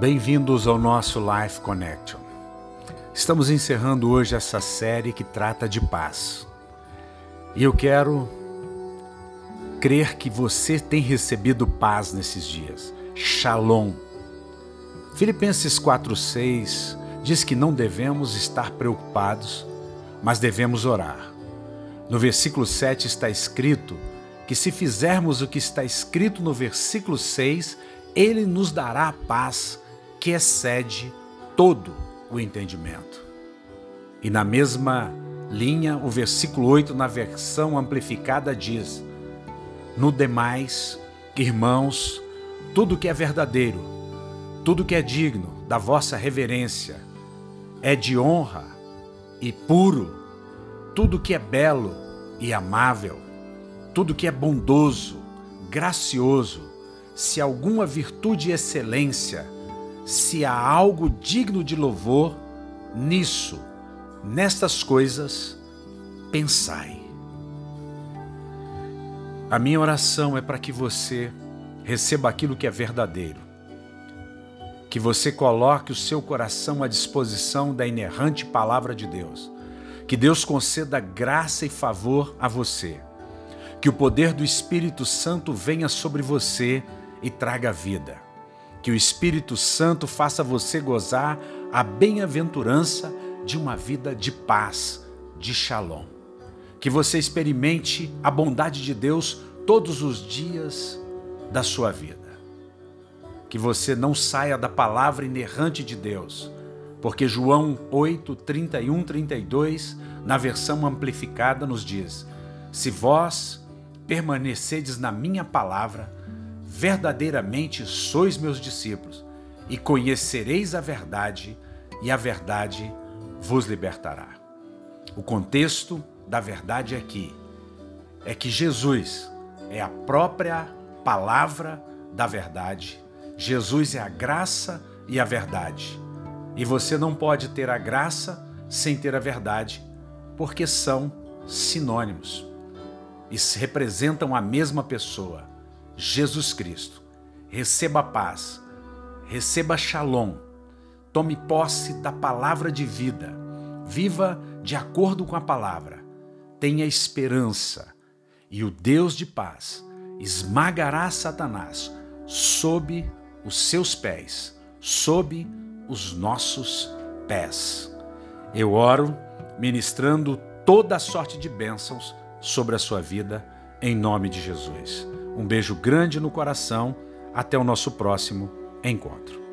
Bem-vindos ao nosso Life Connection. Estamos encerrando hoje essa série que trata de paz. E eu quero crer que você tem recebido paz nesses dias. Shalom. Filipenses 4:6 diz que não devemos estar preocupados, mas devemos orar. No versículo 7 está escrito que se fizermos o que está escrito no versículo 6, ele nos dará paz que excede todo o entendimento. E na mesma linha, o versículo 8, na versão amplificada, diz: No demais, irmãos, tudo que é verdadeiro, tudo que é digno da vossa reverência, é de honra e puro, tudo que é belo e amável, tudo que é bondoso, gracioso, se alguma virtude e excelência, se há algo digno de louvor, nisso, nestas coisas, pensai. A minha oração é para que você receba aquilo que é verdadeiro, que você coloque o seu coração à disposição da inerrante palavra de Deus, que Deus conceda graça e favor a você, que o poder do Espírito Santo venha sobre você e traga vida que o Espírito Santo faça você gozar a bem-aventurança de uma vida de paz, de shalom. Que você experimente a bondade de Deus todos os dias da sua vida. Que você não saia da palavra inerrante de Deus, porque João 8, 31, 32, na versão amplificada, nos diz: Se vós permanecedes na minha palavra, verdadeiramente sois meus discípulos, e conhecereis a verdade, e a verdade vos libertará. O contexto da verdade aqui é que Jesus é a própria palavra da verdade. Jesus é a graça e a verdade. E você não pode ter a graça sem ter a verdade, porque são sinônimos e representam a mesma pessoa. Jesus Cristo. Receba paz, receba shalom, tome posse da palavra de vida, viva de acordo com a palavra, tenha esperança, e o Deus de paz esmagará Satanás sob os seus pés, sob os nossos pés. Eu oro ministrando toda a sorte de bênçãos sobre a sua vida, em nome de Jesus. Um beijo grande no coração. Até o nosso próximo encontro.